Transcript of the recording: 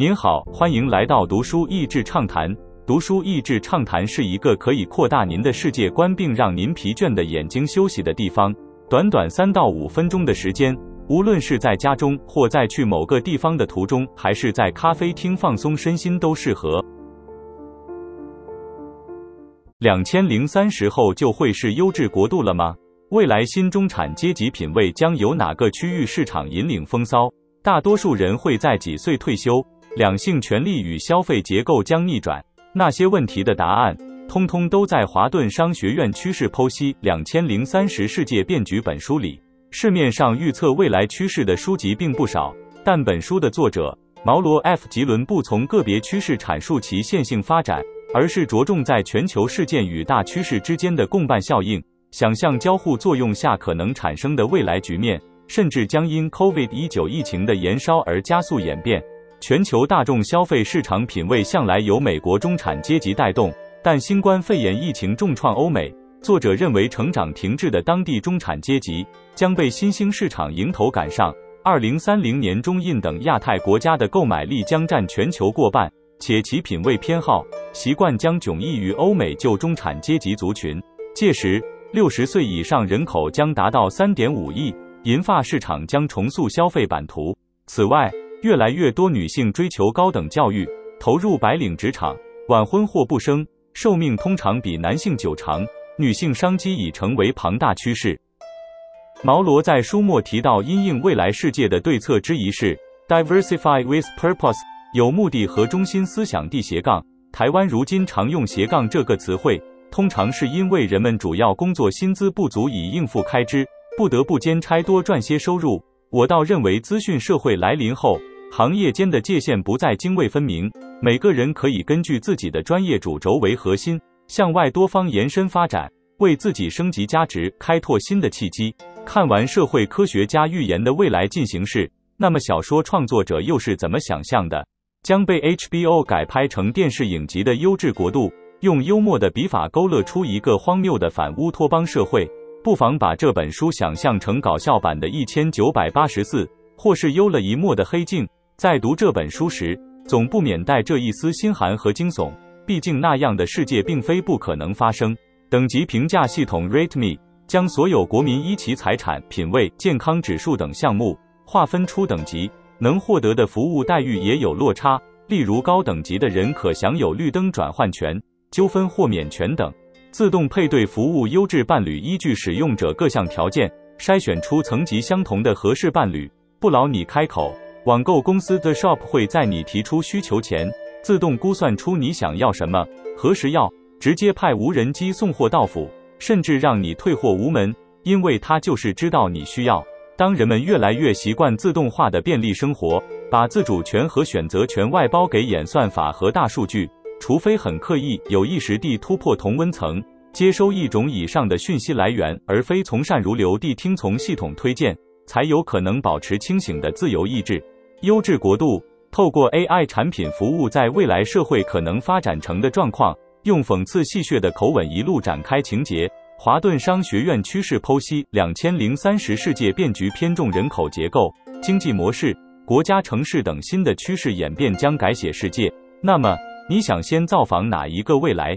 您好，欢迎来到读书益智畅谈。读书益智畅谈是一个可以扩大您的世界观，并让您疲倦的眼睛休息的地方。短短三到五分钟的时间，无论是在家中，或在去某个地方的途中，还是在咖啡厅放松身心，都适合。两千零三十后就会是优质国度了吗？未来新中产阶级品味将由哪个区域市场引领风骚？大多数人会在几岁退休？两性权利与消费结构将逆转？那些问题的答案，通通都在华顿商学院趋势剖析两千零三十世界变局本书里。市面上预测未来趋势的书籍并不少，但本书的作者毛罗 ·F· 吉伦不从个别趋势阐述其线性发展，而是着重在全球事件与大趋势之间的共伴效应，想象交互作用下可能产生的未来局面，甚至将因 COVID-19 疫情的延烧而加速演变。全球大众消费市场品味向来由美国中产阶级带动，但新冠肺炎疫情重创欧美。作者认为，成长停滞的当地中产阶级将被新兴市场迎头赶上。二零三零年，中印等亚太国家的购买力将占全球过半，且其品味偏好习惯将迥异于欧美旧中产阶级族群。届时，六十岁以上人口将达到三点五亿，银发市场将重塑消费版图。此外，越来越多女性追求高等教育，投入白领职场，晚婚或不生，寿命通常比男性久长，女性商机已成为庞大趋势。毛罗在书末提到，因应未来世界的对策之一是 diversify with purpose，有目的和中心思想地斜杠。台湾如今常用斜杠这个词汇，通常是因为人们主要工作薪资不足以应付开支，不得不兼差多赚些收入。我倒认为，资讯社会来临后，行业间的界限不再泾渭分明，每个人可以根据自己的专业主轴为核心，向外多方延伸发展，为自己升级价值开拓新的契机。看完社会科学家预言的未来进行式，那么小说创作者又是怎么想象的？将被 HBO 改拍成电视影集的优质国度，用幽默的笔法勾勒出一个荒谬的反乌托邦社会。不妨把这本书想象成搞笑版的《一千九百八十四》，或是幽了一默的《黑镜》。在读这本书时，总不免带着一丝心寒和惊悚。毕竟那样的世界并非不可能发生。等级评价系统 RateMe 将所有国民依其财产、品味、健康指数等项目划分出等级，能获得的服务待遇也有落差。例如，高等级的人可享有绿灯转换权、纠纷豁免权等。自动配对服务优质伴侣，依据使用者各项条件筛选出层级相同的合适伴侣，不劳你开口。网购公司 The Shop 会在你提出需求前，自动估算出你想要什么、何时要，直接派无人机送货到府，甚至让你退货无门，因为它就是知道你需要。当人们越来越习惯自动化的便利生活，把自主权和选择权外包给演算法和大数据。除非很刻意、有意识地突破同温层，接收一种以上的讯息来源，而非从善如流地听从系统推荐，才有可能保持清醒的自由意志。优质国度透过 AI 产品服务，在未来社会可能发展成的状况，用讽刺戏谑的口吻一路展开情节。华顿商学院趋势剖析：两千零三十世界变局偏重人口结构、经济模式、国家城市等新的趋势演变将改写世界。那么？你想先造访哪一个未来？